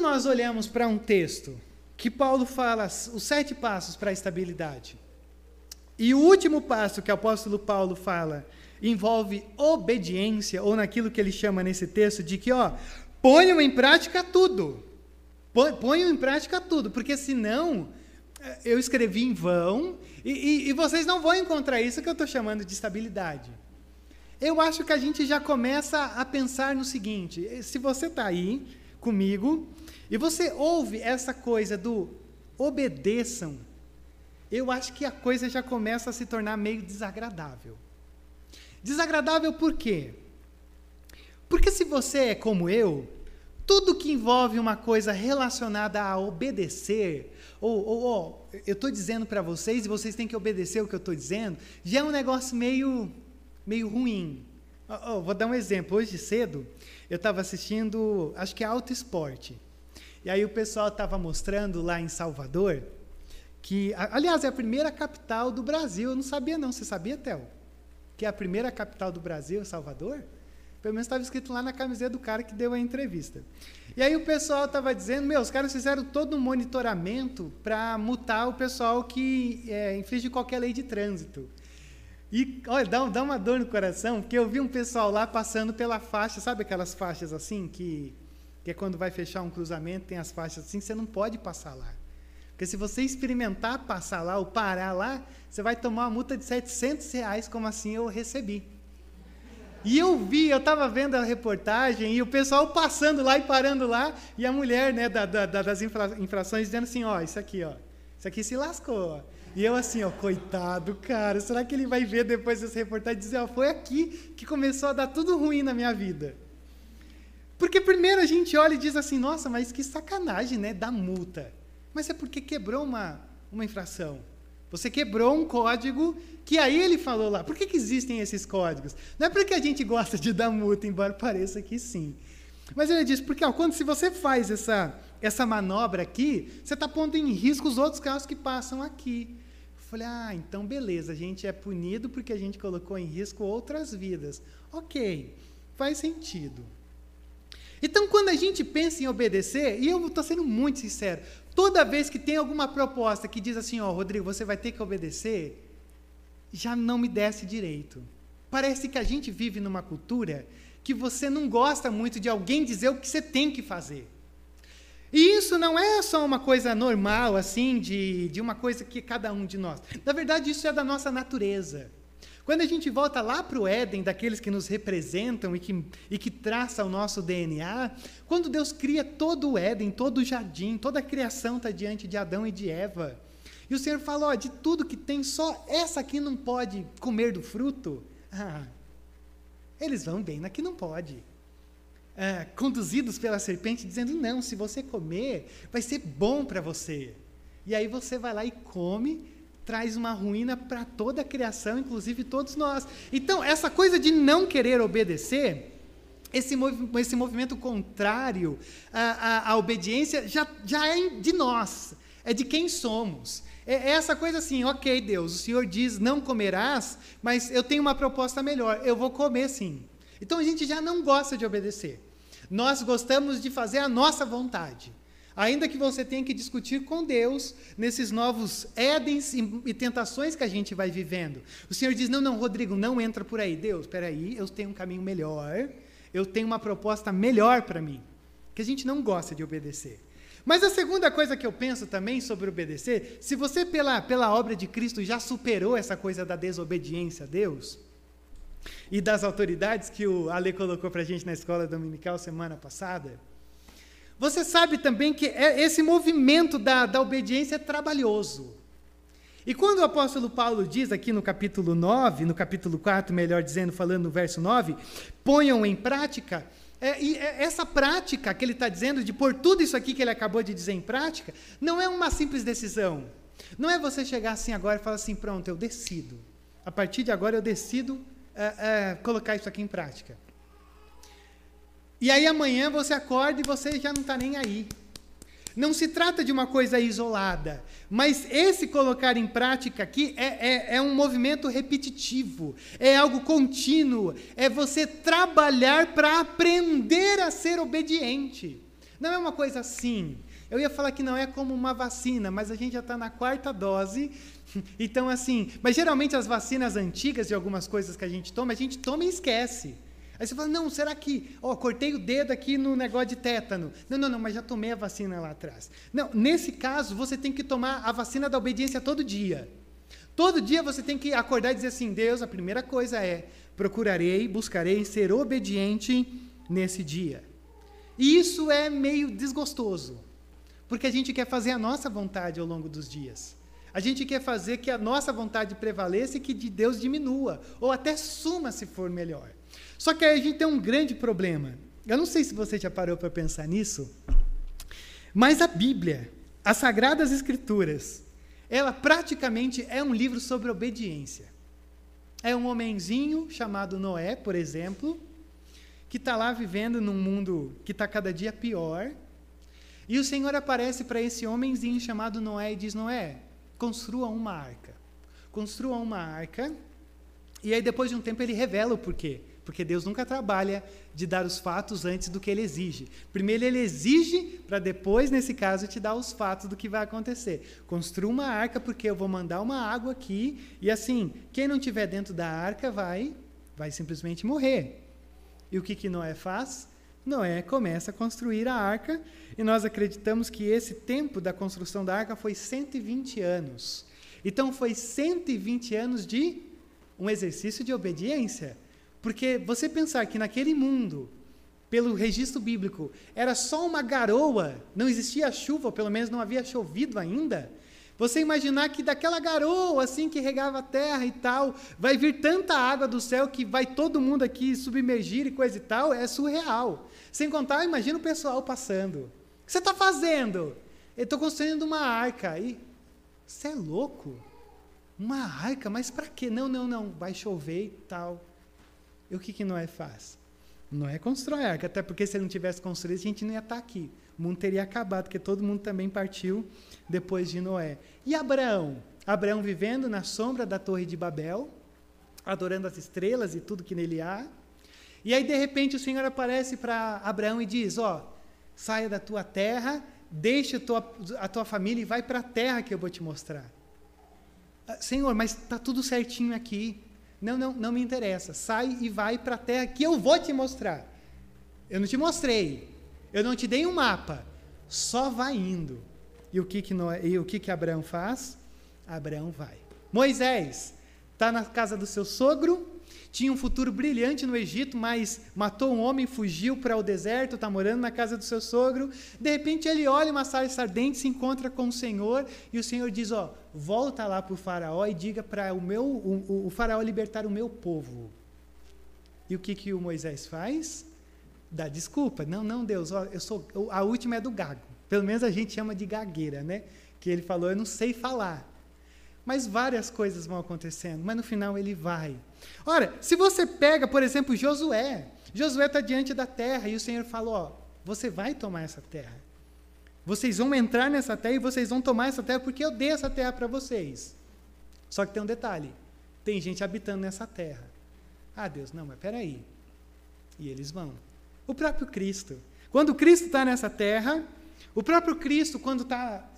nós olhamos para um texto que Paulo fala os sete passos para a estabilidade, e o último passo que o apóstolo Paulo fala envolve obediência, ou naquilo que ele chama nesse texto de que, ó, ponham em prática tudo. Ponham em prática tudo, porque senão eh, eu escrevi em vão e, e, e vocês não vão encontrar isso que eu estou chamando de estabilidade. Eu acho que a gente já começa a pensar no seguinte: eh, se você está aí comigo e você ouve essa coisa do obedeçam, eu acho que a coisa já começa a se tornar meio desagradável. Desagradável por quê? Porque se você é como eu, tudo que envolve uma coisa relacionada a obedecer, ou, ou, ou eu estou dizendo para vocês e vocês têm que obedecer o que eu estou dizendo, já é um negócio meio, meio ruim. Oh, oh, vou dar um exemplo. Hoje cedo, eu estava assistindo, acho que é Auto Esporte. E aí o pessoal estava mostrando lá em Salvador, que, aliás, é a primeira capital do Brasil. Eu não sabia não. Você sabia, Théo? Que é a primeira capital do Brasil, Salvador? Pelo menos estava escrito lá na camiseta do cara que deu a entrevista. E aí o pessoal estava dizendo, meu, os caras fizeram todo um monitoramento para mutar o pessoal que é, infringe qualquer lei de trânsito. E, olha, dá, dá uma dor no coração, porque eu vi um pessoal lá passando pela faixa, sabe aquelas faixas assim, que, que é quando vai fechar um cruzamento, tem as faixas assim, você não pode passar lá. Porque se você experimentar passar lá ou parar lá, você vai tomar uma multa de 700 reais, como assim eu recebi. E eu vi, eu estava vendo a reportagem e o pessoal passando lá e parando lá, e a mulher né, da, da, das infra, infrações dizendo assim: ó, isso aqui, ó, isso aqui se lascou. E eu assim, ó, coitado, cara, será que ele vai ver depois dessa reportagem e dizer: ó, foi aqui que começou a dar tudo ruim na minha vida? Porque primeiro a gente olha e diz assim: nossa, mas que sacanagem, né, da multa. Mas é porque quebrou uma, uma infração. Você quebrou um código que aí ele falou lá. Por que, que existem esses códigos? Não é porque a gente gosta de dar multa, embora pareça que sim. Mas ele diz, porque ó, quando se você faz essa, essa manobra aqui, você está pondo em risco os outros carros que passam aqui. Eu falei, ah, então beleza, a gente é punido porque a gente colocou em risco outras vidas. Ok, faz sentido. Então, quando a gente pensa em obedecer, e eu estou sendo muito sincero, Toda vez que tem alguma proposta que diz assim, ó, oh, Rodrigo, você vai ter que obedecer, já não me desce direito. Parece que a gente vive numa cultura que você não gosta muito de alguém dizer o que você tem que fazer. E isso não é só uma coisa normal, assim, de, de uma coisa que cada um de nós. Na verdade, isso é da nossa natureza. Quando a gente volta lá para o Éden, daqueles que nos representam e que, e que traça o nosso DNA, quando Deus cria todo o Éden, todo o jardim, toda a criação está diante de Adão e de Eva. E o Senhor fala: de tudo que tem, só essa aqui não pode comer do fruto. Ah, eles vão bem na que não pode. Ah, conduzidos pela serpente, dizendo: não, se você comer, vai ser bom para você. E aí você vai lá e come, traz uma ruína para toda a criação, inclusive todos nós. Então, essa coisa de não querer obedecer, esse, mov esse movimento contrário à, à, à, obediência, já, já é de nós, é de quem somos. É, é essa coisa assim, ok, Deus, o Senhor diz não comerás, mas eu tenho uma proposta melhor, eu vou comer sim. Então a gente já não gosta de obedecer. Nós gostamos de fazer a nossa vontade. Ainda que você tenha que discutir com Deus nesses novos édens e tentações que a gente vai vivendo. O Senhor diz: não, não, Rodrigo, não entra por aí. Deus, espera aí, eu tenho um caminho melhor, eu tenho uma proposta melhor para mim. Que a gente não gosta de obedecer. Mas a segunda coisa que eu penso também sobre obedecer, se você, pela, pela obra de Cristo, já superou essa coisa da desobediência a Deus, e das autoridades que o Ale colocou para a gente na escola dominical semana passada, você sabe também que é, esse movimento da, da obediência é trabalhoso. E quando o apóstolo Paulo diz aqui no capítulo 9, no capítulo 4, melhor dizendo, falando no verso 9, ponham em prática, é, e é, essa prática que ele está dizendo, de pôr tudo isso aqui que ele acabou de dizer em prática, não é uma simples decisão. Não é você chegar assim agora e falar assim, pronto, eu decido. A partir de agora eu decido é, é colocar isso aqui em prática. E aí amanhã você acorda e você já não está nem aí. Não se trata de uma coisa isolada, mas esse colocar em prática aqui é, é, é, um movimento repetitivo, é algo contínuo, é você trabalhar para aprender a ser obediente. Não é uma coisa assim. Eu ia falar que não é como uma vacina, mas a gente já está na quarta dose. Então, assim, mas geralmente as vacinas antigas de algumas coisas que a gente toma, a gente toma e esquece. Aí você fala, não, será que, ó, cortei o dedo aqui no negócio de tétano. Não, não, não, mas já tomei a vacina lá atrás. Não, nesse caso, você tem que tomar a vacina da obediência todo dia. Todo dia você tem que acordar e dizer assim, Deus, a primeira coisa é, procurarei, buscarei ser obediente nesse dia. E isso é meio desgostoso, porque a gente quer fazer a nossa vontade ao longo dos dias. A gente quer fazer que a nossa vontade prevaleça e que de Deus diminua, ou até suma se for melhor. Só que aí a gente tem um grande problema. Eu não sei se você já parou para pensar nisso, mas a Bíblia, as Sagradas Escrituras, ela praticamente é um livro sobre obediência. É um homenzinho chamado Noé, por exemplo, que está lá vivendo num mundo que está cada dia pior. E o Senhor aparece para esse homenzinho chamado Noé e diz: Noé, construa uma arca. Construa uma arca. E aí, depois de um tempo, ele revela o porquê. Porque Deus nunca trabalha de dar os fatos antes do que ele exige. Primeiro ele exige para depois, nesse caso, te dar os fatos do que vai acontecer. Construa uma arca porque eu vou mandar uma água aqui e assim, quem não tiver dentro da arca vai vai simplesmente morrer. E o que que Noé faz? Noé começa a construir a arca e nós acreditamos que esse tempo da construção da arca foi 120 anos. Então foi 120 anos de um exercício de obediência. Porque você pensar que naquele mundo, pelo registro bíblico, era só uma garoa, não existia chuva, pelo menos não havia chovido ainda, você imaginar que daquela garoa assim que regava a terra e tal, vai vir tanta água do céu que vai todo mundo aqui submergir e coisa e tal, é surreal. Sem contar, imagina o pessoal passando. O que você está fazendo? Eu estou construindo uma arca. E você é louco? Uma arca? Mas para quê? Não, não, não. Vai chover e tal. E o que, que Noé faz? Noé constrói a arca, até porque se ele não tivesse construído, a gente não ia estar aqui. O mundo teria acabado, porque todo mundo também partiu depois de Noé. E Abraão? Abraão vivendo na sombra da Torre de Babel, adorando as estrelas e tudo que nele há. E aí, de repente, o Senhor aparece para Abraão e diz: Ó, saia da tua terra, deixa a tua, a tua família e vai para a terra que eu vou te mostrar. Ah, Senhor, mas está tudo certinho aqui. Não, não, não me interessa. Sai e vai para a terra que eu vou te mostrar. Eu não te mostrei. Eu não te dei um mapa. Só vai indo. E o que que, Noé, e o que, que Abraão faz? Abraão vai. Moisés está na casa do seu sogro, tinha um futuro brilhante no Egito, mas matou um homem, fugiu para o deserto, está morando na casa do seu sogro. De repente ele olha uma sarça ardente, se encontra com o Senhor e o Senhor diz: ó, volta lá para o faraó e diga para o meu, o, o, faraó libertar o meu povo. E o que que o Moisés faz? Dá desculpa. Não, não, Deus, ó, eu sou a última é do gago. Pelo menos a gente chama de gagueira, né? Que ele falou, eu não sei falar. Mas várias coisas vão acontecendo, mas no final ele vai. Ora, se você pega, por exemplo, Josué, Josué está diante da terra e o Senhor falou: ó, você vai tomar essa terra. Vocês vão entrar nessa terra e vocês vão tomar essa terra porque eu dei essa terra para vocês. Só que tem um detalhe: tem gente habitando nessa terra. Ah, Deus, não, mas peraí. E eles vão. O próprio Cristo. Quando Cristo está nessa terra, o próprio Cristo, quando está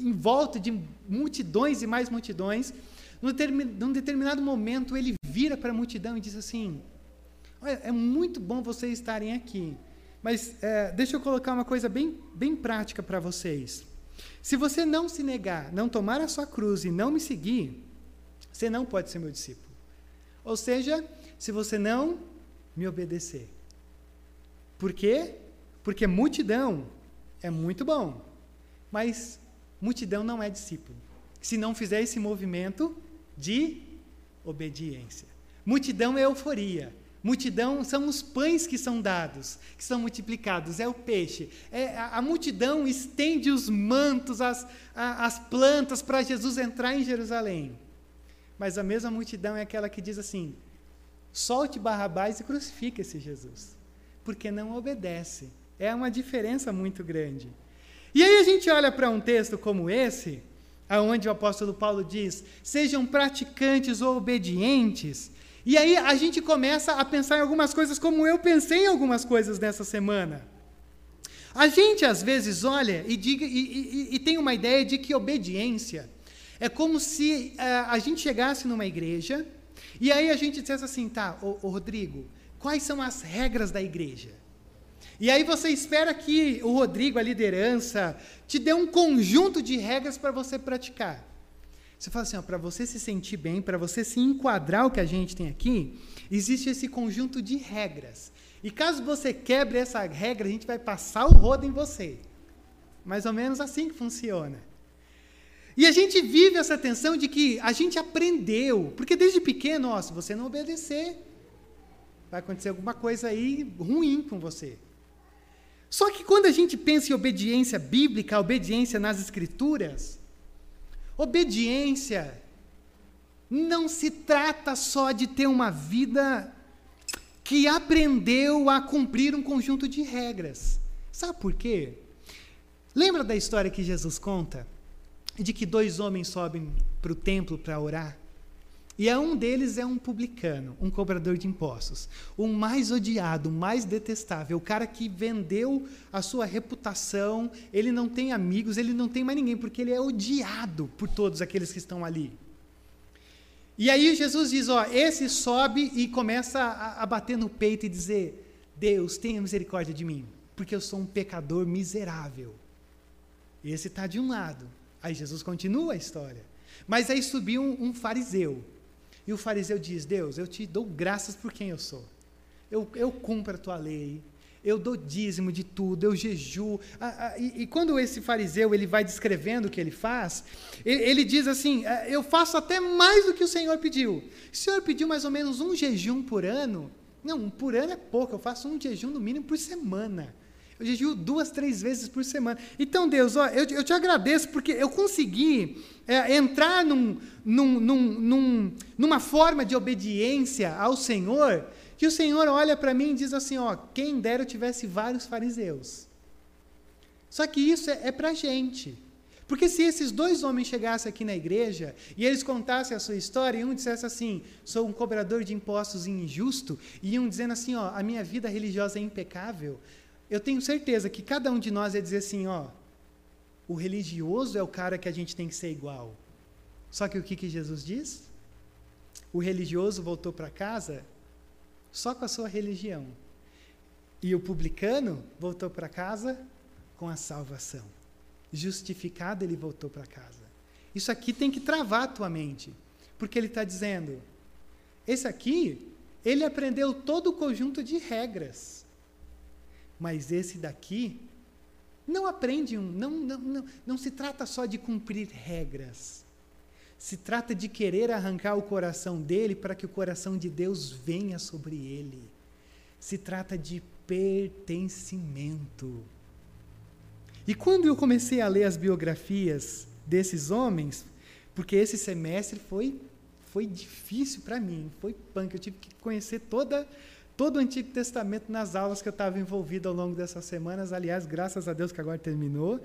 em volta de multidões e mais multidões, num determinado momento ele vira para a multidão e diz assim: Olha, é muito bom vocês estarem aqui, mas é, deixa eu colocar uma coisa bem, bem prática para vocês. Se você não se negar, não tomar a sua cruz e não me seguir, você não pode ser meu discípulo. Ou seja, se você não me obedecer. Por quê? Porque multidão é muito bom, mas multidão não é discípulo. Se não fizer esse movimento de obediência. Multidão é euforia. Multidão são os pães que são dados, que são multiplicados, é o peixe. É, a, a multidão estende os mantos, as, a, as plantas para Jesus entrar em Jerusalém. Mas a mesma multidão é aquela que diz assim: solte Barrabás e crucifique esse Jesus, porque não obedece. É uma diferença muito grande. E aí a gente olha para um texto como esse, aonde o apóstolo Paulo diz: "Sejam praticantes ou obedientes". E aí a gente começa a pensar em algumas coisas como eu pensei em algumas coisas nessa semana. A gente às vezes olha e, diga, e, e, e tem uma ideia de que obediência é como se uh, a gente chegasse numa igreja e aí a gente dissesse assim, tá, ô, ô Rodrigo, quais são as regras da igreja? E aí você espera que o Rodrigo, a liderança, te dê um conjunto de regras para você praticar. Você fala assim, para você se sentir bem, para você se enquadrar o que a gente tem aqui, existe esse conjunto de regras. E caso você quebre essa regra, a gente vai passar o rodo em você. Mais ou menos assim que funciona. E a gente vive essa tensão de que a gente aprendeu, porque desde pequeno, ó, se você não obedecer, vai acontecer alguma coisa aí ruim com você. Só que quando a gente pensa em obediência bíblica, obediência nas escrituras, obediência não se trata só de ter uma vida que aprendeu a cumprir um conjunto de regras. Sabe por quê? Lembra da história que Jesus conta? De que dois homens sobem para o templo para orar? E a um deles é um publicano, um cobrador de impostos. O mais odiado, o mais detestável, o cara que vendeu a sua reputação, ele não tem amigos, ele não tem mais ninguém, porque ele é odiado por todos aqueles que estão ali. E aí Jesus diz: ó, esse sobe e começa a, a bater no peito e dizer: Deus, tenha misericórdia de mim, porque eu sou um pecador miserável. Esse está de um lado. Aí Jesus continua a história. Mas aí subiu um, um, fariseu. E o fariseu diz: Deus, eu te dou graças por quem eu sou. Eu, eu cumpro a tua lei, eu dou dízimo de tudo, eu jejuo. Ah, ah, e, e, quando esse fariseu ele vai descrevendo o que ele faz, ele, ele, diz assim: ah, Eu faço até mais do que o Senhor pediu. O Senhor pediu mais ou menos um jejum por ano. Não, por ano é pouco, eu faço um jejum no mínimo por semana. Eu jejuo duas, três vezes por semana. Então, Deus, ó, eu, eu te agradeço porque eu consegui é, entrar num, num, num, numa forma de obediência ao Senhor que o Senhor olha para mim e diz assim: ó, quem dera eu tivesse vários fariseus. Só que isso é, é para gente. Porque se esses dois homens chegassem aqui na igreja e eles contassem a sua história, e um dissesse assim, sou um cobrador de impostos injusto, e um dizendo assim, ó, a minha vida religiosa é impecável, eu tenho certeza que cada um de nós ia dizer assim, ó, o religioso é o cara que a gente tem que ser igual. Só que o que, que Jesus diz? O religioso voltou para casa só com a sua religião. E o publicano voltou para casa com a salvação. Justificado, ele voltou para casa. Isso aqui tem que travar a tua mente. Porque ele está dizendo: esse aqui, ele aprendeu todo o conjunto de regras. Mas esse daqui não aprende, não, não, não, não se trata só de cumprir regras. Se trata de querer arrancar o coração dele para que o coração de Deus venha sobre ele. Se trata de pertencimento. E quando eu comecei a ler as biografias desses homens, porque esse semestre foi foi difícil para mim, foi punk, eu tive que conhecer toda todo o Antigo Testamento nas aulas que eu estava envolvido ao longo dessas semanas. Aliás, graças a Deus que agora terminou.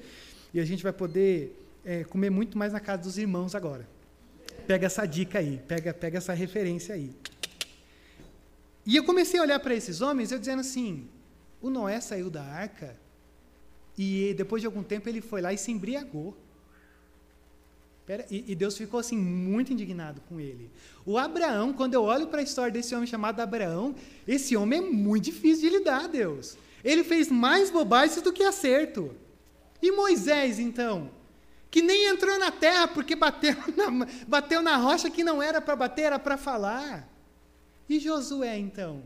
E a gente vai poder é, comer muito mais na casa dos irmãos agora. Pega essa dica aí, pega, pega essa referência aí. E eu comecei a olhar para esses homens, eu dizendo assim: o Noé saiu da arca e depois de algum tempo ele foi lá e se embriagou. Pera, e, e, Deus ficou assim muito indignado com ele. O Abraão, quando eu olho para a história desse homem chamado Abraão, esse homem é muito difícil de lidar, Deus. Ele fez mais bobagens do que acerto. E Moisés, então? que nem entrou na terra porque bateu na, bateu na rocha que não era para bater, era para falar. E Josué, então,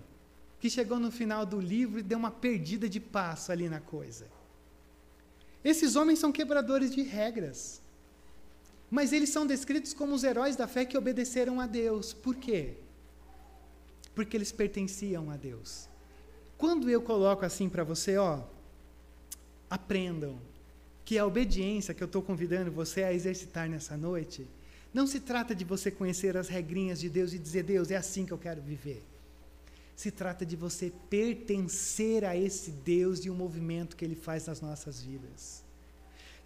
que chegou no final do livro e deu uma perdida de passo ali na coisa. Esses homens são quebradores de regras. Mas eles são descritos como os heróis da fé que obedeceram a Deus. Por quê? Porque eles pertenciam a Deus. Quando eu coloco assim para você, ó, aprendam, que a obediência que eu estou convidando você a exercitar nessa noite, não se trata de você conhecer as regrinhas de Deus e dizer, Deus, é assim que eu quero viver. Se trata de você pertencer a esse Deus e o movimento que ele faz nas nossas vidas.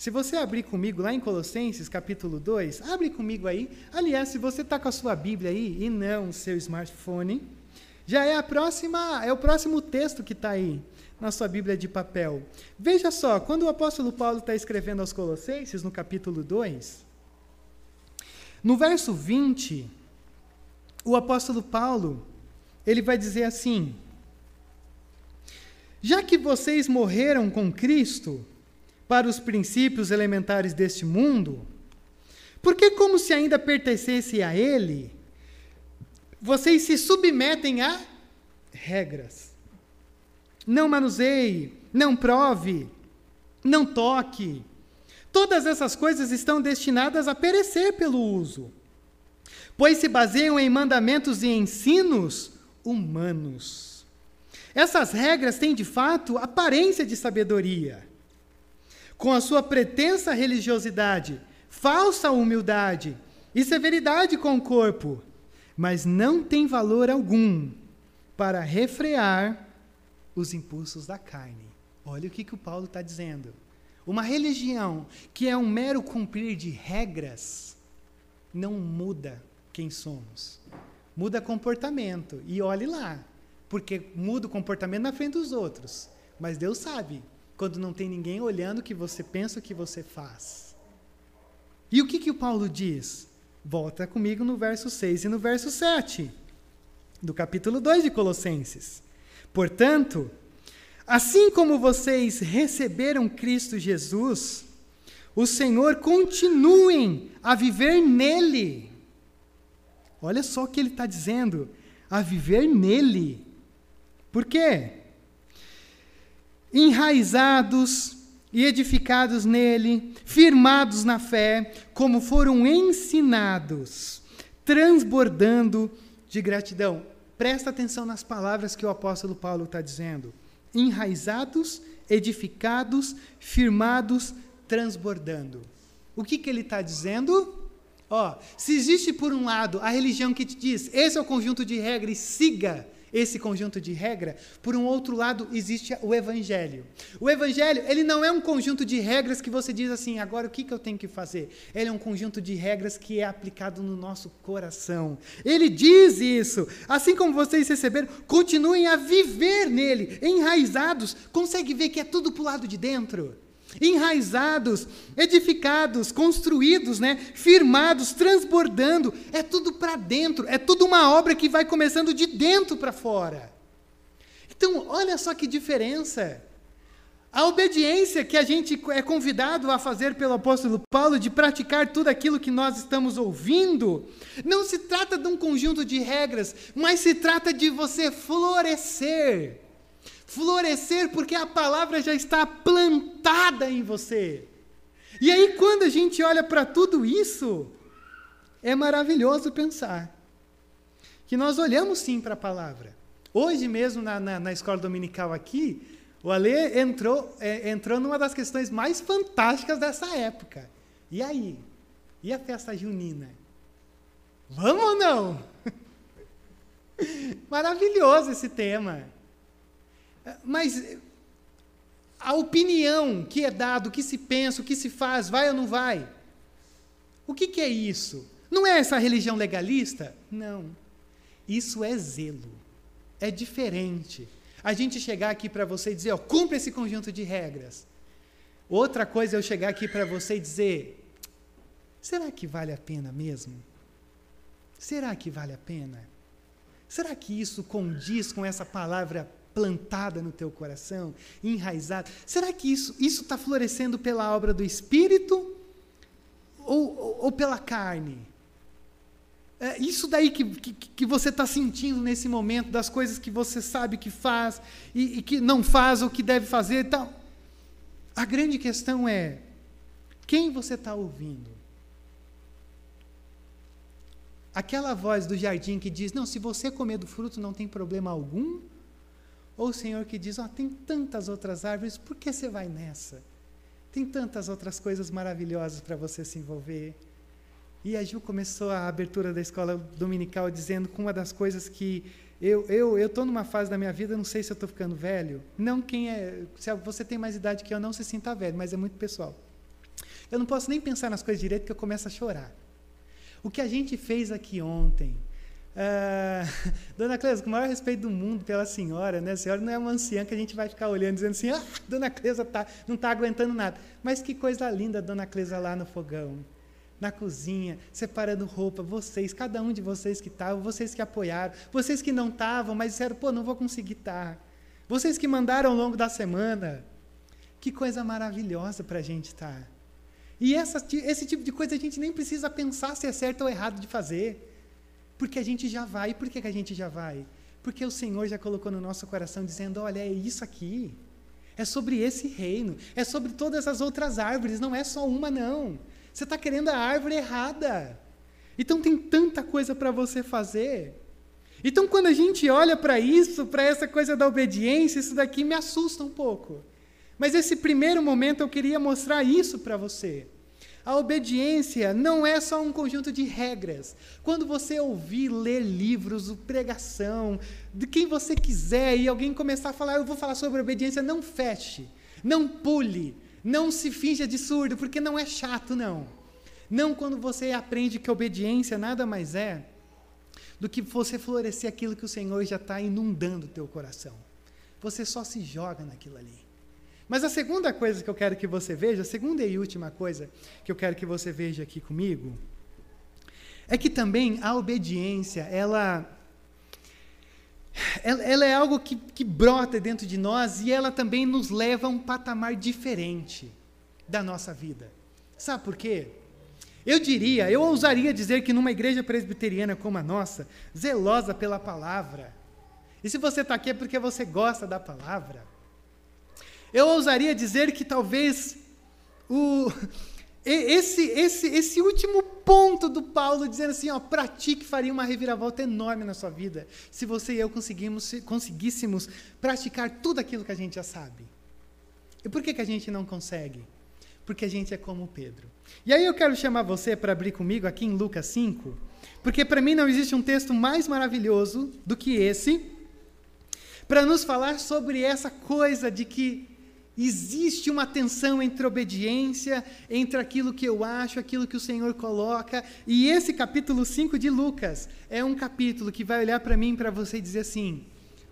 Se você abrir comigo lá em Colossenses capítulo 2, abre comigo aí. Aliás, se você está com a sua Bíblia aí e não o seu smartphone, Já é a próxima, é o próximo texto que está aí na sua Bíblia de papel. Veja só, quando o apóstolo Paulo está escrevendo aos Colossenses, no capítulo 2, no verso 20, o apóstolo Paulo, ele vai dizer assim: Já que vocês morreram com Cristo para os princípios elementares deste mundo, porque como se ainda pertencesse a ele, vocês se submetem a regras. Não manuseie, não prove, não toque. Todas essas coisas estão destinadas a perecer pelo uso, pois se baseiam em mandamentos e ensinos humanos. Essas regras têm, de fato, aparência de sabedoria. Com a sua pretensa religiosidade, falsa humildade e severidade com o corpo, mas não tem valor algum para refrear os impulsos da carne. Olha o que, que o Paulo está dizendo. Uma religião que é um mero cumprir de regras não muda quem somos. Muda comportamento. E olhe lá, porque muda o comportamento na frente dos outros. Mas Deus sabe quando não tem ninguém olhando o que você pensa, o que você faz. E o que, que o Paulo diz? Volta comigo no verso 6 e no verso 7 do capítulo 2 de Colossenses. Portanto, assim como vocês receberam Cristo Jesus, o Senhor continuem a viver nele. Olha só o que ele está dizendo, a viver nele. Por quê? Enraizados e edificados nele, firmados na fé, como foram ensinados, transbordando de gratidão. Presta atenção nas palavras que o apóstolo Paulo está dizendo. Enraizados, edificados, firmados, transbordando. O que, que ele está dizendo? Ó, se existe por um lado a religião que te diz, esse é o conjunto de regras, siga esse conjunto de regra, por um outro lado existe o evangelho. O evangelho, ele não é um conjunto de regras que você diz assim, agora o que, que eu tenho que fazer? Ele é um conjunto de regras que é aplicado no nosso coração. Ele diz isso. Assim como vocês receberam, continuem a viver nele, enraizados. Consegue ver que é tudo para o lado de dentro? Enraizados, edificados, construídos, né? firmados, transbordando. É tudo para dentro, é tudo uma obra que vai começando de dentro para fora. Então, olha só que diferença. A obediência que a gente é convidado a fazer pelo apóstolo Paulo, de praticar tudo aquilo que nós estamos ouvindo, não se trata de um conjunto de regras, mas se trata de você florescer florescer porque a palavra já está plantada em você. E aí, quando a gente olha para tudo isso, é maravilhoso pensar que nós olhamos sim para a palavra. Hoje mesmo, na, na, na, escola dominical aqui, o Alê entrou, é, entrou numa das questões mais fantásticas dessa época. E aí? E a festa junina? Vamos ou não? Maravilhoso esse tema. Mas a opinião que é dada, o que se pensa, o que se faz, vai ou não vai? O que, que é isso? Não é essa religião legalista? Não. Isso é zelo. É diferente. A gente chegar aqui para você e dizer, ó, cumpre esse conjunto de regras. Outra coisa é eu chegar aqui para você e dizer, será que vale a pena mesmo? Será que vale a pena? Será que isso condiz com essa palavra plantada no teu coração, enraizada. Será que isso está florescendo pela obra do Espírito ou, ou, ou pela carne? É isso daí que, que, que você está sentindo nesse momento, das coisas que você sabe que faz e, e que não faz ou que deve fazer e tal. A grande questão é: quem você está ouvindo? Aquela voz do jardim que diz: Não, se você comer do fruto não tem problema algum. Ou o Senhor que diz: oh, tem tantas outras árvores, por que você vai nessa? Tem tantas outras coisas maravilhosas para você se envolver. E a Ju começou a abertura da escola dominical dizendo que uma das coisas que eu eu eu estou numa fase da minha vida, não sei se eu estou ficando velho. Não quem é, se você tem mais idade que eu, não se sinta velho, mas é muito pessoal. Eu não posso nem pensar nas coisas direito que eu começo a chorar. O que a gente fez aqui ontem, Ah, dona Cleusa, com o maior respeito do mundo pela senhora, né? A senhora não é uma anciã que a gente vai ficar olhando dizendo assim, ah, Dona Cleusa tá, não está aguentando nada. Mas que coisa linda Dona Cleusa lá no fogão, na cozinha, separando roupa, vocês, cada um de vocês que estavam, vocês que apoiaram, vocês que não estavam, mas disseram, pô, não vou conseguir estar. Tá. Vocês que mandaram ao longo da semana. Que coisa maravilhosa para a gente estar. Tá. E essa, esse tipo de coisa a gente nem precisa pensar se é certo ou errado de fazer. Porque a gente já vai. Por que, que a gente já vai? Porque o Senhor já colocou no nosso coração dizendo: olha, é isso aqui. É sobre esse reino. É sobre todas as outras árvores. Não é só uma, não. Você está querendo a árvore errada. Então tem tanta coisa para você fazer. Então, quando a gente olha para isso, para essa coisa da obediência, isso daqui me assusta um pouco. Mas esse primeiro momento eu queria mostrar isso para você. A obediência não é só um conjunto de regras. Quando você ouvir, ler livros, pregação, de quem você quiser, e alguém começar a falar, eu vou falar sobre obediência, não feche, não pule, não se finja de surdo, porque não é chato, não. Não quando você aprende que obediência nada mais é do que você florescer aquilo que o Senhor já está inundando o teu coração. Você só se joga naquilo ali. Mas a segunda coisa que eu quero que você veja, a segunda e última coisa que eu quero que você veja aqui comigo, é que também a obediência, ela, ela, é algo que, que brota dentro de nós e ela também nos leva a um patamar diferente da nossa vida. Sabe por quê? Eu diria, eu ousaria dizer que numa igreja presbiteriana como a nossa, zelosa pela palavra, e se você está aqui é porque você gosta da palavra, eu ousaria dizer que talvez o, esse, esse, esse último ponto do Paulo dizendo assim, ó, pratique faria uma reviravolta enorme na sua vida, se você e eu conseguimos, conseguíssemos praticar tudo aquilo que a gente já sabe. E por que, que a gente não consegue? Porque a gente é como Pedro. E aí eu quero chamar você para abrir comigo aqui em Lucas 5, porque para mim não existe um texto mais maravilhoso do que esse, para nos falar sobre essa coisa de que Existe uma tensão entre obediência, entre aquilo que eu acho, aquilo que o Senhor coloca. E esse capítulo 5 de Lucas é um capítulo que vai olhar para mim para você e dizer assim: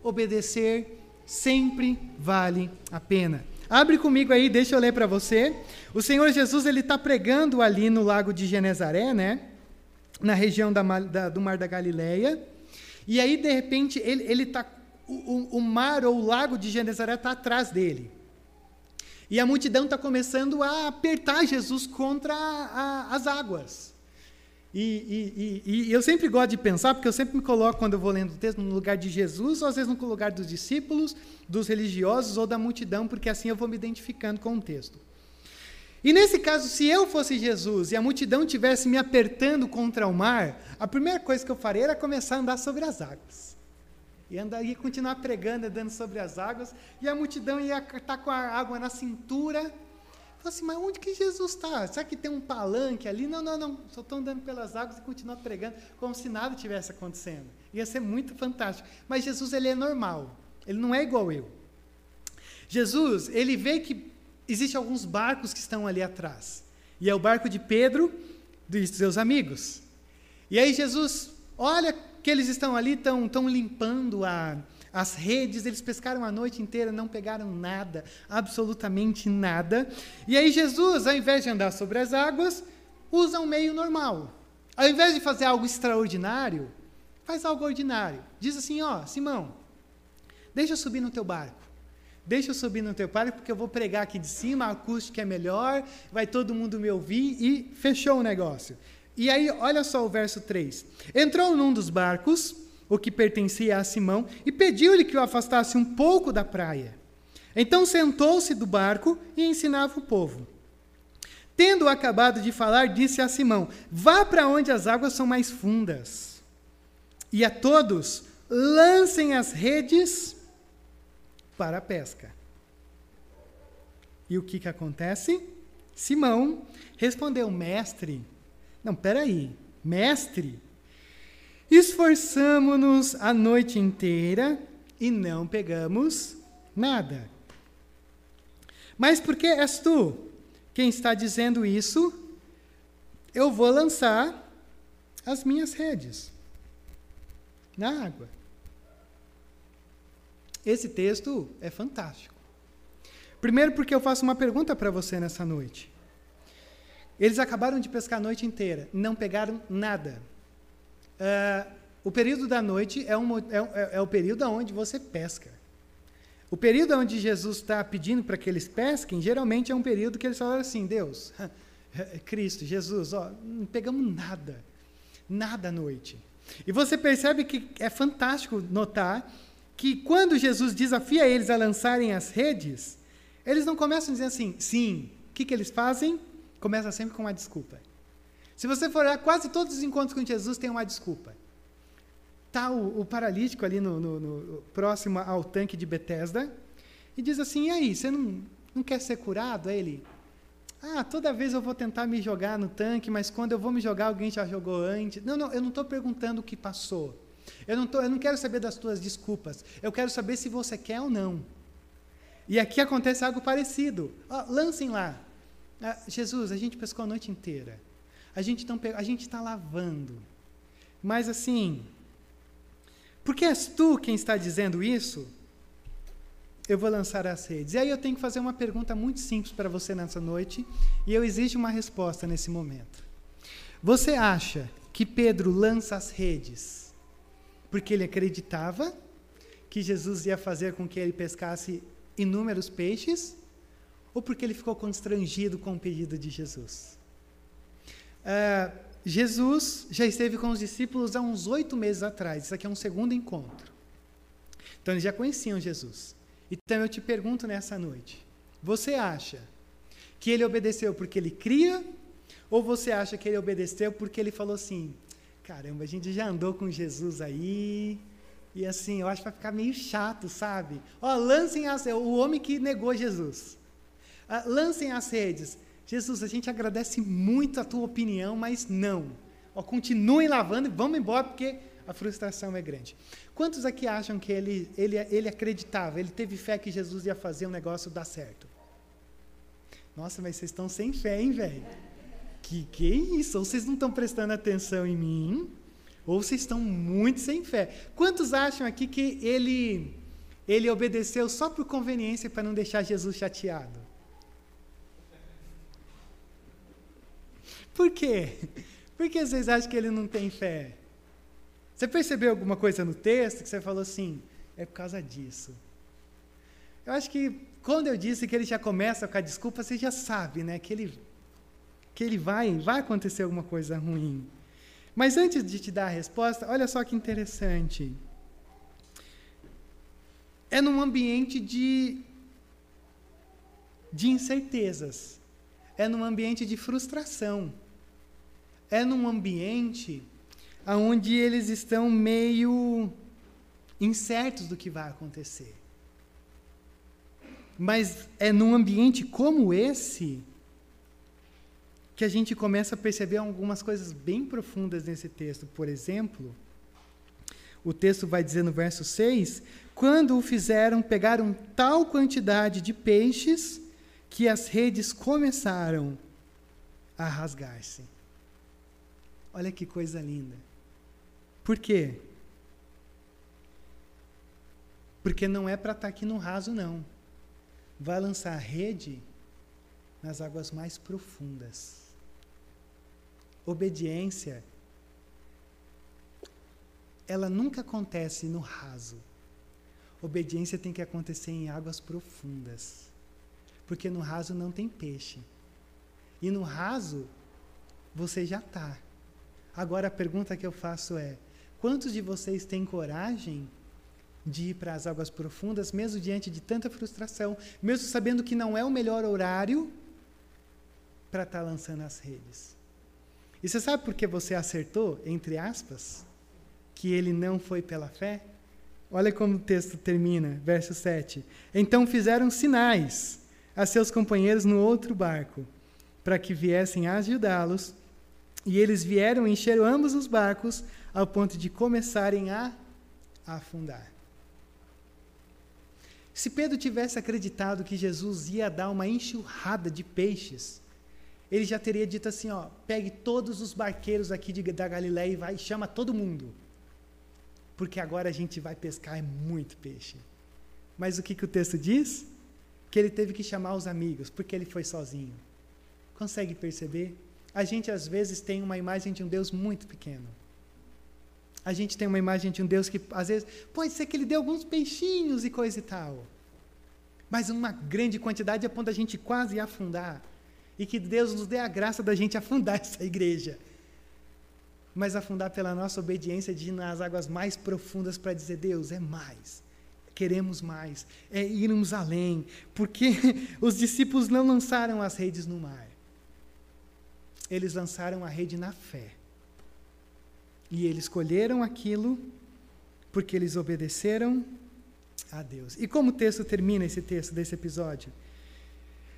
obedecer sempre vale a pena. Abre comigo aí, deixa eu ler para você. O Senhor Jesus ele está pregando ali no lago de Genezaré, né? Na região da, da, do Mar da Galileia. E aí, de repente, ele está. O, o mar ou o lago de Genezaré está atrás dele. E a multidão está começando a apertar Jesus contra a, a, as águas. E, e, e, e, eu sempre gosto de pensar, porque eu sempre me coloco, quando eu vou lendo o texto, no lugar de Jesus, ou às vezes no lugar dos discípulos, dos religiosos ou da multidão, porque assim eu vou me identificando com o texto. E nesse caso, se eu fosse Jesus e a multidão tivesse me apertando contra o mar, a primeira coisa que eu faria era começar a andar sobre as águas. E andar, continuar pregando, andando sobre as águas, e a multidão ia estar com a água na cintura. Falei assim, mas onde que Jesus está? Será que tem um palanque ali? Não, não, não. Só estou andando pelas águas e continuar pregando como se nada tivesse acontecendo. Ia ser muito fantástico. Mas Jesus, ele é normal. Ele não é igual eu. Jesus, ele vê que existem alguns barcos que estão ali atrás. E é o barco de Pedro, dos seus amigos. E aí Jesus olha que eles estão ali, estão, estão limpando a, as redes, eles pescaram a noite inteira, não pegaram nada, absolutamente nada. E aí Jesus, ao invés de andar sobre as águas, usa um meio normal. Ao invés de fazer algo extraordinário, faz algo ordinário. Diz assim, ó, Simão, deixa eu subir no teu barco. Deixa eu subir no teu barco, porque eu vou pregar aqui de cima, a acústica é melhor, vai todo mundo me ouvir e fechou o negócio. E aí, olha só o verso 3. Entrou num dos barcos, o que pertencia a Simão, e pediu-lhe que o afastasse um pouco da praia. Então sentou-se do barco e ensinava o povo. Tendo acabado de falar, disse a Simão: Vá para onde as águas são mais fundas. E a todos lancem as redes para a pesca. E o que, que acontece? Simão respondeu: Mestre, não, peraí. Mestre, esforçamo-nos a noite inteira e não pegamos nada. Mas porque és tu quem está dizendo isso, eu vou lançar as minhas redes. Na água. Esse texto é fantástico. Primeiro, porque eu faço uma pergunta para você nessa noite. Eles acabaram de pescar a noite inteira, não pegaram nada. Uh, o período da noite é, um, é, é, é o período onde você pesca. O período onde Jesus está pedindo para que eles pesquem, geralmente é um período que eles falam assim: Deus, Cristo, Jesus, ó, não pegamos nada, nada à noite. E você percebe que é fantástico notar que quando Jesus desafia eles a lançarem as redes, eles não começam dizendo assim, sim. O que, que eles fazem? Começa sempre com uma desculpa. Se você for olhar, quase todos os encontros com Jesus têm uma desculpa. Está o, o, paralítico ali no, no, no, próximo ao tanque de Betesda e diz assim: e aí, você não, não quer ser curado? Aí ele: ah, toda vez eu vou tentar me jogar no tanque, mas quando eu vou me jogar, alguém já jogou antes. Não, não, eu não estou perguntando o que passou. Eu não, tô, eu não quero saber das tuas desculpas. Eu quero saber se você quer ou não. E aqui acontece algo parecido. lancem lá. Ah, Jesus, a gente pescou a noite inteira. A gente está lavando. Mas assim, porque és tu quem está dizendo isso? Eu vou lançar as redes. E aí eu tenho que fazer uma pergunta muito simples para você nessa noite, e eu exijo uma resposta nesse momento. Você acha que Pedro lança as redes porque ele acreditava que Jesus ia fazer com que ele pescasse inúmeros peixes, ou porque ele ficou constrangido com o pedido de Jesus? Uh, Jesus já esteve com os discípulos há uns oito meses atrás. Isso aqui é um segundo encontro. Então eles já conheciam Jesus. Então eu te pergunto nessa noite: você acha que ele obedeceu porque ele cria? Ou você acha que ele obedeceu porque ele falou assim: caramba, a gente já andou com Jesus aí, e assim, eu acho que vai ficar meio chato, sabe? Ó, lancem as, o homem que negou Jesus. Ah, lancem as redes. Jesus, a gente agradece muito a tua opinião, mas não. Ó, continuem lavando e vamos embora, porque a frustração é grande. Quantos aqui acham que ele, ele, ele acreditava, ele teve fé que Jesus ia fazer um negócio dar certo? Nossa, mas vocês estão sem fé, hein, velho? Que que é isso? Ou vocês não estão prestando atenção em mim, ou vocês estão muito sem fé. Quantos acham aqui que ele, ele obedeceu só por conveniência para não deixar Jesus chateado? Por quê? Porque às vezes acha que ele não tem fé. Você percebeu alguma coisa no texto que você falou assim? É por causa disso. Eu acho que quando eu disse que ele já começa com a desculpa, você já sabe, né? Que ele, que ele vai, vai acontecer alguma coisa ruim. Mas antes de te dar a resposta, olha só que interessante. É num ambiente de, de incertezas. É num ambiente de frustração é num ambiente onde eles estão meio incertos do que vai acontecer. Mas é num ambiente como esse que a gente começa a perceber algumas coisas bem profundas nesse texto. Por exemplo, o texto vai dizer no verso 6: Quando o fizeram, pegaram tal quantidade de peixes que as redes começaram a rasgar-se. Olha que coisa linda. Por quê? Porque não é para estar tá aqui no raso, não. Vai lançar a rede nas águas mais profundas. Obediência, ela nunca acontece no raso. Obediência tem que acontecer em águas profundas. Porque no raso não tem peixe. E no raso, você já está. Agora a pergunta que eu faço é: quantos de vocês têm coragem de ir para as águas profundas, mesmo diante de tanta frustração, mesmo sabendo que não é o melhor horário para estar tá lançando as redes? E você sabe por que você acertou, entre aspas, que ele não foi pela fé? Olha como o texto termina, verso 7. Então fizeram sinais a seus companheiros no outro barco, para que viessem ajudá-los e eles vieram e encheram ambos os barcos ao ponto de começarem a afundar. Se Pedro tivesse acreditado que Jesus ia dar uma enxurrada de peixes, ele já teria dito assim: ó, pegue todos os barqueiros aqui de, da Galiléia e vai chama todo mundo. porque agora a gente vai pescar muito peixe. Mas o que, que o texto diz? Que ele teve que chamar os amigos, porque ele foi sozinho. Consegue perceber? A gente às vezes tem uma imagem de um Deus muito pequeno. A gente tem uma imagem de um Deus que às vezes pode ser que ele dê alguns peixinhos e coisa e tal. Mas uma grande quantidade a ponto da gente quase afundar. E que Deus nos dê a graça da gente afundar essa igreja mas afundar pela nossa obediência de ir nas águas mais profundas para dizer: Deus, é mais. Queremos mais, é irmos além, porque os discípulos não lançaram as redes no mar, eles lançaram a rede na fé. E eles escolheram aquilo porque eles obedeceram a Deus. E como o texto termina esse texto desse episódio?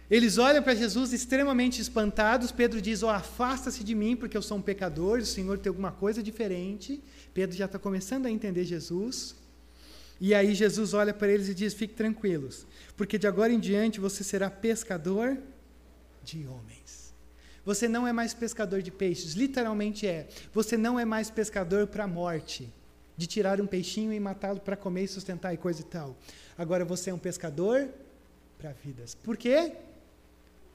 Eles olham para Jesus extremamente espantados. Pedro diz: oh, Afasta-se de mim, porque eu sou um pecador. O Senhor tem alguma coisa diferente. Pedro já está começando a entender Jesus. E aí Jesus olha para eles e diz: Fiquem tranquilos, porque de agora em diante você será pescador de homens. Você não é mais pescador de peixes, literalmente é. Você não é mais pescador para a morte, de tirar um peixinho e matá-lo para comer e sustentar e coisa e tal. Agora você é um pescador para vidas. Por quê?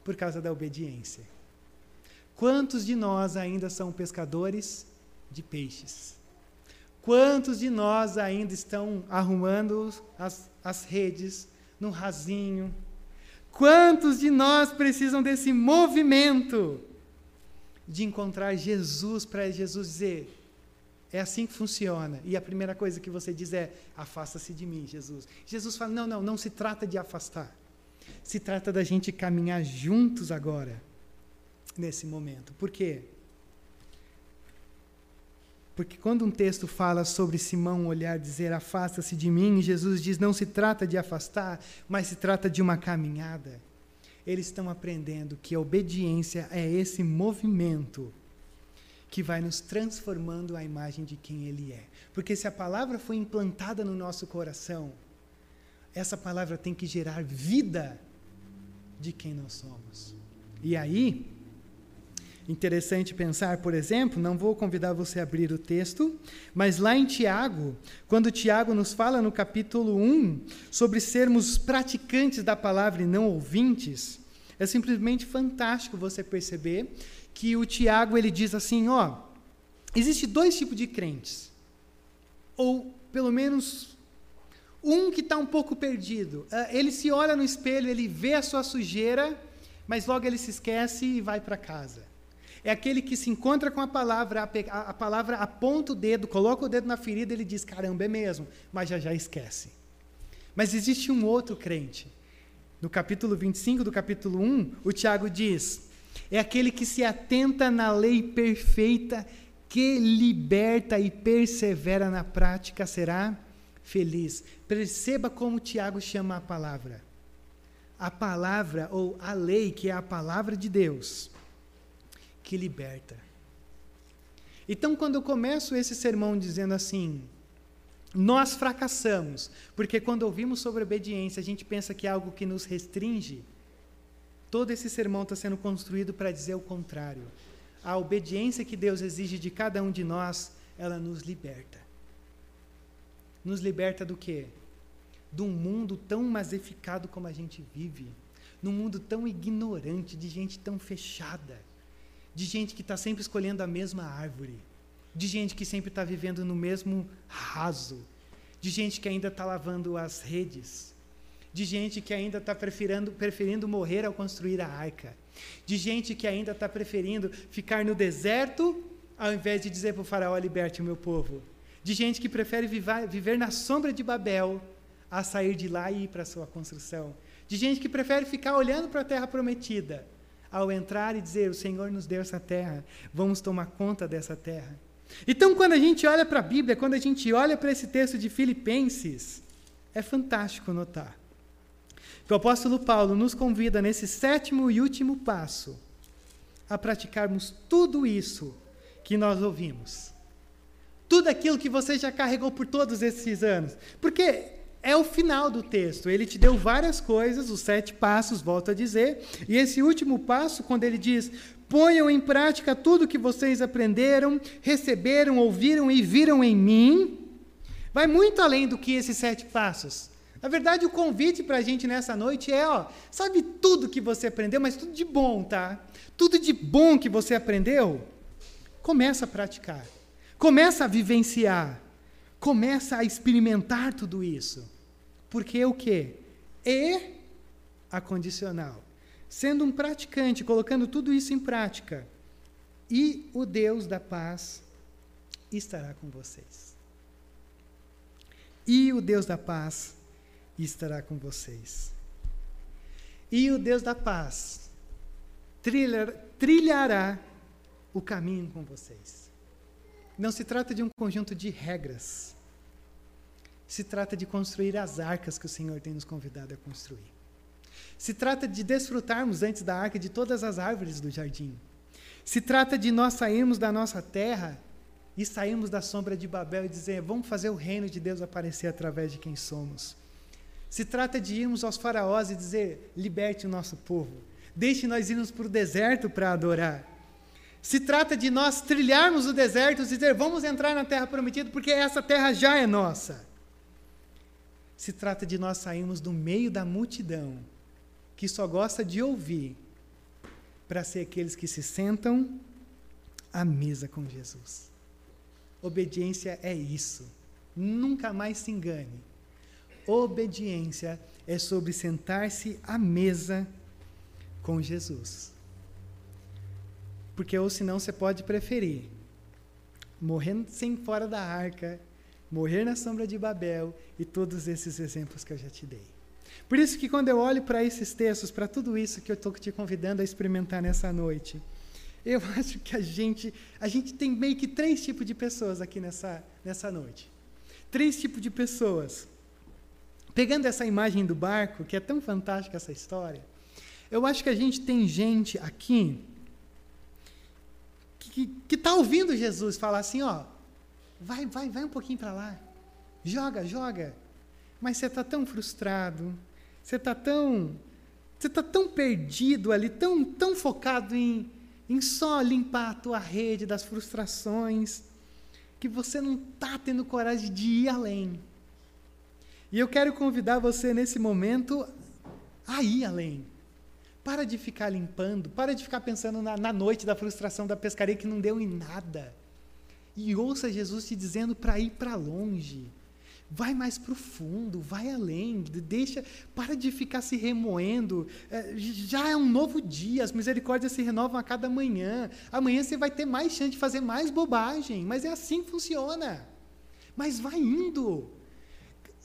por causa da obediência. Quantos de nós ainda são pescadores de peixes? Quantos de nós ainda estão arrumando as, as redes no rasinho? Quantos de nós precisam desse movimento de encontrar Jesus para Jesus dizer: é assim que funciona. E a primeira coisa que você diz é: afasta-se de mim, Jesus. Jesus fala: não, não, não se trata de afastar. Se trata da gente caminhar juntos agora, nesse momento. Por quê? Porque quando um texto fala sobre Simão olhar dizer afasta-se de mim, Jesus diz não se trata de afastar, mas se trata de uma caminhada. Eles estão aprendendo que a obediência é esse movimento que vai nos transformando à imagem de quem ele é. Porque se a palavra foi implantada no nosso coração, essa palavra tem que gerar vida de quem nós somos. E aí, interessante pensar, por exemplo, não vou convidar você a abrir o texto, mas lá em Tiago, quando Tiago nos fala no capítulo 1 sobre sermos praticantes da palavra e não ouvintes, é simplesmente fantástico você perceber que o Tiago ele diz assim, ó, existe dois tipos de crentes. Ou pelo menos um que está um pouco perdido. Uh, ele se olha no espelho, ele vê a sua sujeira, mas logo ele se esquece e vai para casa. É aquele que se encontra com a palavra, a, a, palavra aponta o dedo, coloca o dedo na ferida, ele diz: caramba, é mesmo, mas já já esquece. Mas existe um outro crente. No capítulo 25 do capítulo 1, o Tiago diz: é aquele que se atenta na lei perfeita, que liberta e persevera na prática, será feliz. Perceba como Tiago chama a palavra. A palavra, ou a lei, que é a palavra de Deus, que liberta. Então, quando eu começo esse sermão dizendo assim, nós fracassamos, porque quando ouvimos sobre obediência, a gente pensa que é algo que nos restringe. Todo esse sermão está sendo construído para dizer o contrário. A obediência que Deus exige de cada um de nós, ela nos liberta nos liberta do quê? De um mundo tão massificado como a gente vive, num mundo tão ignorante, de gente tão fechada, de gente que está sempre escolhendo a mesma árvore, de gente que sempre está vivendo no mesmo raso, de gente que ainda está lavando as redes, de gente que ainda está preferindo, preferindo morrer ao construir a arca, de gente que ainda está preferindo ficar no deserto ao invés de dizer para o faraó: liberte o meu povo. De gente que prefere viver, viver na sombra de Babel a sair de lá e ir para a sua construção, de gente que prefere ficar olhando para a terra prometida ao entrar e dizer: O Senhor nos deu essa terra, vamos tomar conta dessa terra. Então, quando a gente olha para a Bíblia, quando a gente olha para esse texto de Filipenses, é fantástico notar que o apóstolo Paulo nos convida nesse sétimo e último passo a praticarmos tudo isso que nós ouvimos tudo aquilo que você já carregou por todos esses anos. Porque é o final do texto. Ele te deu várias coisas, os sete passos, volto a dizer. E esse último passo, quando ele diz: ponham em prática tudo que vocês aprenderam, receberam, ouviram e viram em mim. Vai muito além do que esses sete passos. Na verdade, o convite para a gente nessa noite é, ó, sabe tudo que você aprendeu, mas tudo de bom, tá? Tudo de bom que você aprendeu, começa a praticar. Começa a vivenciar. Começa a experimentar tudo isso. Porque o quê? E a condicional. Sendo um praticante, colocando tudo isso em prática. E o Deus da paz estará com vocês. E o Deus da paz estará com vocês. E o Deus da paz trilhar, trilhará o caminho com vocês. Não se trata de um conjunto de regras. Se trata de construir as arcas que o Senhor tem nos convidado a construir. Se trata de desfrutarmos antes da arca de todas as árvores do jardim. Se trata de nós sairmos da nossa terra e sairmos da sombra de Babel e dizer: vamos fazer o reino de Deus aparecer através de quem somos. Se trata de irmos aos faraós e dizer: liberte o nosso povo. Deixe nós irmos para o deserto para adorar. Se trata de nós trilharmos o deserto e dizer: vamos entrar na terra prometida, porque essa terra já é nossa. Se trata de nós sairmos do meio da multidão, que só gosta de ouvir, para ser aqueles que se sentam à mesa com Jesus. Obediência é isso. Nunca mais se engane. Obediência é sobre sentar-se à mesa com Jesus. Porque ou senão você pode preferir morrer sem fora da arca, morrer na sombra de Babel e todos esses exemplos que eu já te dei. Por isso que quando eu olho para esses textos, para tudo isso que eu estou te convidando a experimentar nessa noite, eu acho que a gente, a gente tem meio que três tipos de pessoas aqui nessa, nessa noite. Três tipos de pessoas. Pegando essa imagem do barco, que é tão fantástica essa história, eu acho que a gente tem gente aqui que está ouvindo Jesus falar assim, ó, vai, vai, vai um pouquinho para lá, joga, joga. Mas você está tão frustrado, você está tão, você está tão perdido ali, tão, tão focado em, em só limpar a tua rede das frustrações, que você não está tendo coragem de ir além. E eu quero convidar você nesse momento a ir além. Para de ficar limpando, para de ficar pensando na, na noite da frustração da pescaria que não deu em nada. E ouça Jesus te dizendo para ir para longe. Vai mais profundo, vai além, deixa, para de ficar se remoendo. É, já é um novo dia, as misericórdias se renovam a cada manhã. Amanhã você vai ter mais chance de fazer mais bobagem, mas é assim que funciona. Mas vai indo.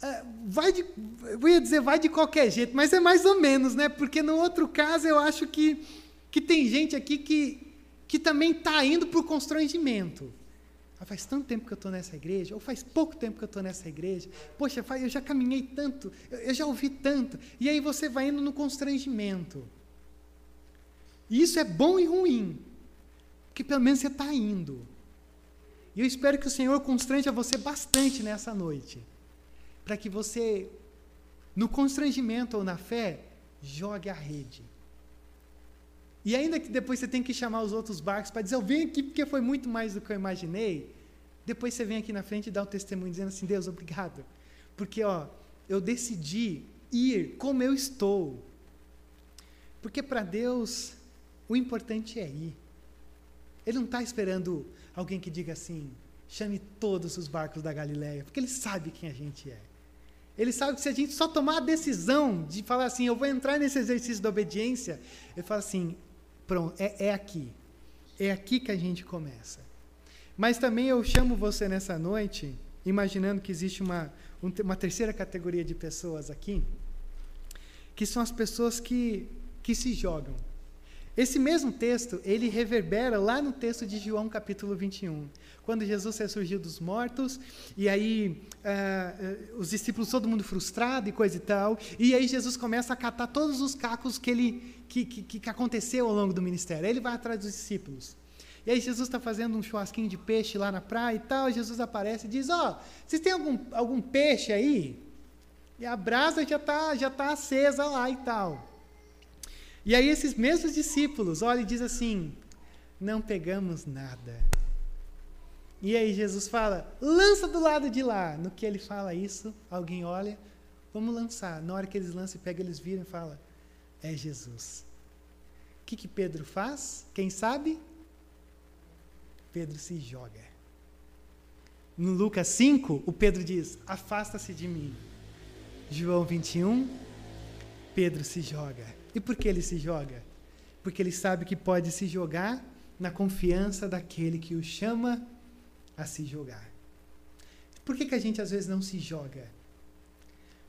É, vai de, eu ia dizer vai de qualquer jeito, mas é mais ou menos, né? Porque no outro caso eu acho que, que tem gente aqui que, que também está indo por constrangimento. Ah, faz tanto tempo que eu estou nessa igreja, ou faz pouco tempo que eu estou nessa igreja. Poxa, eu já caminhei tanto, eu já ouvi tanto. E aí você vai indo no constrangimento. E isso é bom e ruim, porque pelo menos você está indo. E eu espero que o Senhor constrange a você bastante nessa noite para que você, no constrangimento ou na fé, jogue a rede. E ainda que depois você tem que chamar os outros barcos para dizer, eu vim aqui porque foi muito mais do que eu imaginei, depois você vem aqui na frente e dá um testemunho dizendo assim, Deus, obrigado. Porque, ó, eu decidi ir como eu estou. Porque para Deus, o importante é ir. Ele não está esperando alguém que diga assim, chame todos os barcos da Galileia, porque ele sabe quem a gente é. Ele sabe que se a gente só tomar a decisão de falar assim, eu vou entrar nesse exercício da obediência, ele fala assim, pronto, é, é aqui. É aqui que a gente começa. Mas também eu chamo você nessa noite, imaginando que existe uma, uma terceira categoria de pessoas aqui, que são as pessoas que, que se jogam. Esse mesmo texto, ele reverbera lá no texto de João capítulo 21 quando Jesus ressurgiu dos mortos, e aí uh, os discípulos, todo mundo frustrado e coisa e tal, e aí Jesus começa a catar todos os cacos que, ele, que, que, que aconteceu ao longo do ministério. Ele vai atrás dos discípulos. E aí Jesus está fazendo um churrasquinho de peixe lá na praia e tal, e Jesus aparece e diz, ó, oh, vocês têm algum, algum peixe aí? E a brasa já está já tá acesa lá e tal. E aí esses mesmos discípulos olham e dizem assim, não pegamos nada E aí Jesus fala: lança do lado de lá. No que ele fala isso, alguém olha, vamos lançar. Na hora que eles lançam e pegam, eles viram e falam: é Jesus. O que, que Pedro faz? Quem sabe? Pedro se joga. No Lucas 5, o Pedro diz: Afasta-se de mim. João 21, Pedro se joga. E por que ele se joga? Porque ele sabe que pode se jogar na confiança daquele que o chama a se jogar. Por que, que a gente às vezes não se joga?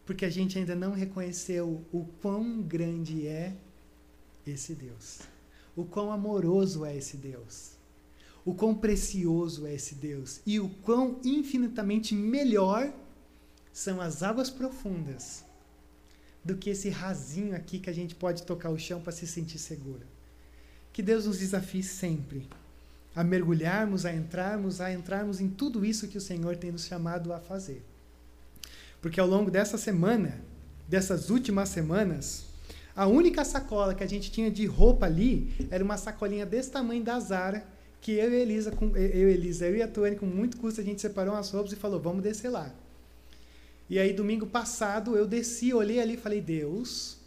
Porque a gente ainda não reconheceu o quão grande é esse Deus. O quão amoroso é esse Deus. O quão precioso é esse Deus. E o quão infinitamente melhor são as águas profundas do que esse rasinho aqui que a gente pode tocar o chão para se sentir seguro. Que Deus nos desafie sempre a mergulharmos, a entrarmos, a entrarmos em tudo isso que o Senhor tem nos chamado a fazer. Porque ao longo dessa semana, dessas últimas semanas, a única sacola que a gente tinha de roupa ali era uma sacolinha desse tamanho da Zara, que eu e Elisa, eu, Elisa, eu e a Tony, com muito custo, a gente separou as roupas e falou, vamos descer lá. E aí, domingo passado, eu desci, olhei ali e falei, Deus,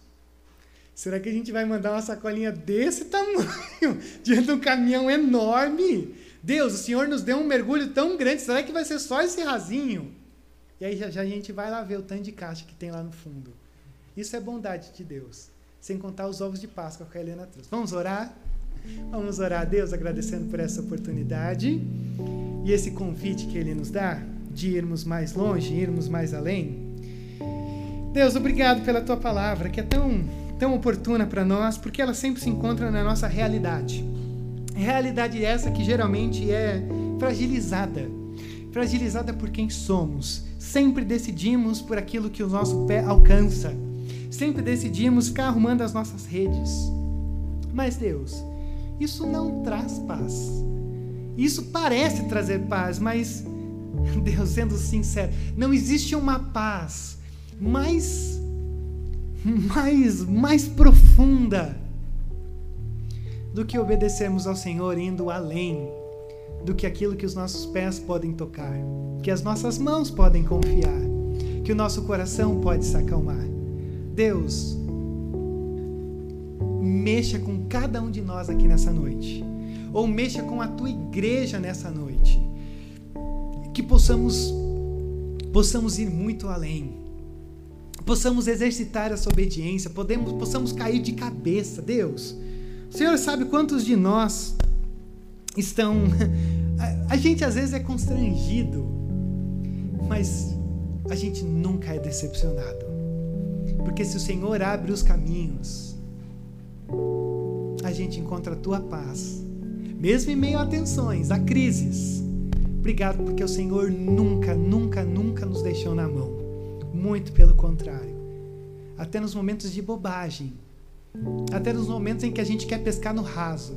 será que a gente vai mandar uma sacolinha desse tamanho diante de um caminhão enorme? Deus, o Senhor nos deu um mergulho tão grande, será que vai ser só esse rasinho? E aí já, já a gente vai lá ver o tanto de caixa que tem lá no fundo. Isso é bondade de Deus sem contar os ovos de Páscoa que a Helena trouxe. Vamos orar? Vamos orar a Deus agradecendo por essa oportunidade e esse convite que Ele nos dá de irmos mais longe, irmos mais além. Deus, obrigado pela Tua palavra que é tão, tão oportuna para nós, porque ela sempre se encontra na nossa realidade. Realidade essa que geralmente é fragilizada. Fragilizada por quem somos. Sempre decidimos por aquilo que o nosso pé alcança Sempre decidimos ficar arrumando as nossas redes. Mas Deus, isso não traz paz. Isso parece trazer paz, mas Deus, sendo sincero, não existe uma paz mais mais mais profunda do que obedecermos ao Senhor indo além do que aquilo que os nossos pés podem tocar, que as nossas mãos podem confiar, que o nosso coração pode se acalmar. Deus, mexa com cada um de nós aqui nessa noite, ou mexa com a tua igreja nessa noite, que possamos possamos ir muito além, possamos exercitar essa obediência, podemos, possamos cair de cabeça, Deus. O Senhor sabe quantos de nós estão. A, gente às vezes é constrangido, mas a gente nunca é decepcionado. Porque se o Senhor abre os caminhos, a gente encontra a tua paz, mesmo em meio a tensões, a crises. Obrigado porque o Senhor nunca, nunca, nunca nos deixou na mão. Muito pelo contrário. Até nos momentos de bobagem, até nos momentos em que a gente quer pescar no raso,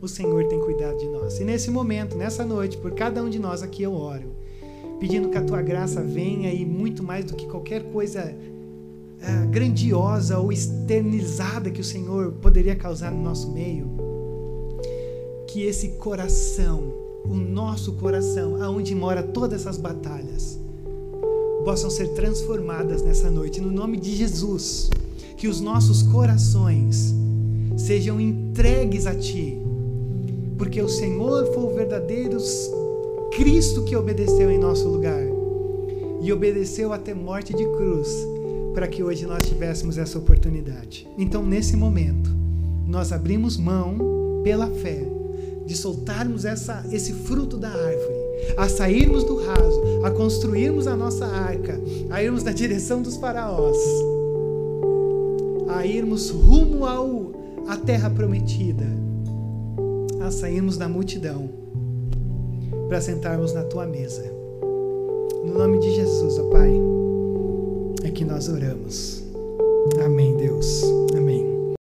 o Senhor tem cuidado de nós. E nesse momento, nessa noite, por cada um de nós aqui eu oro, pedindo que a tua graça venha e muito mais do que qualquer coisa é, grandiosa ou externizada que o Senhor poderia causar no nosso meio, que esse coração, o nosso coração, aonde mora todas essas batalhas, possam ser transformadas nessa noite, no nome de Jesus. Que os nossos corações sejam entregues a Ti, porque o Senhor foi o verdadeiro Cristo que obedeceu em nosso lugar e obedeceu até morte de cruz para que hoje nós tivéssemos essa oportunidade. Então, nesse momento, nós abrimos mão pela fé de soltarmos essa, esse fruto da árvore, a sairmos do raso, a construirmos a nossa arca, a irmos na direção dos faraós, a irmos rumo ao à terra prometida, a sairmos da multidão para sentarmos na tua mesa. No nome de Jesus, ó Pai é que nós oramos. Amém, Deus. Amém.